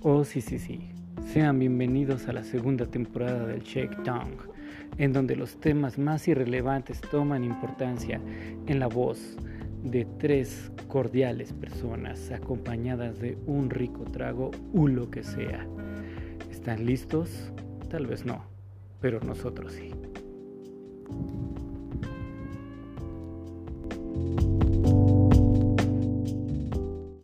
Oh, sí, sí, sí. Sean bienvenidos a la segunda temporada del Shakedown, en donde los temas más irrelevantes toman importancia en la voz de tres cordiales personas acompañadas de un rico trago o lo que sea. ¿Están listos? Tal vez no, pero nosotros sí.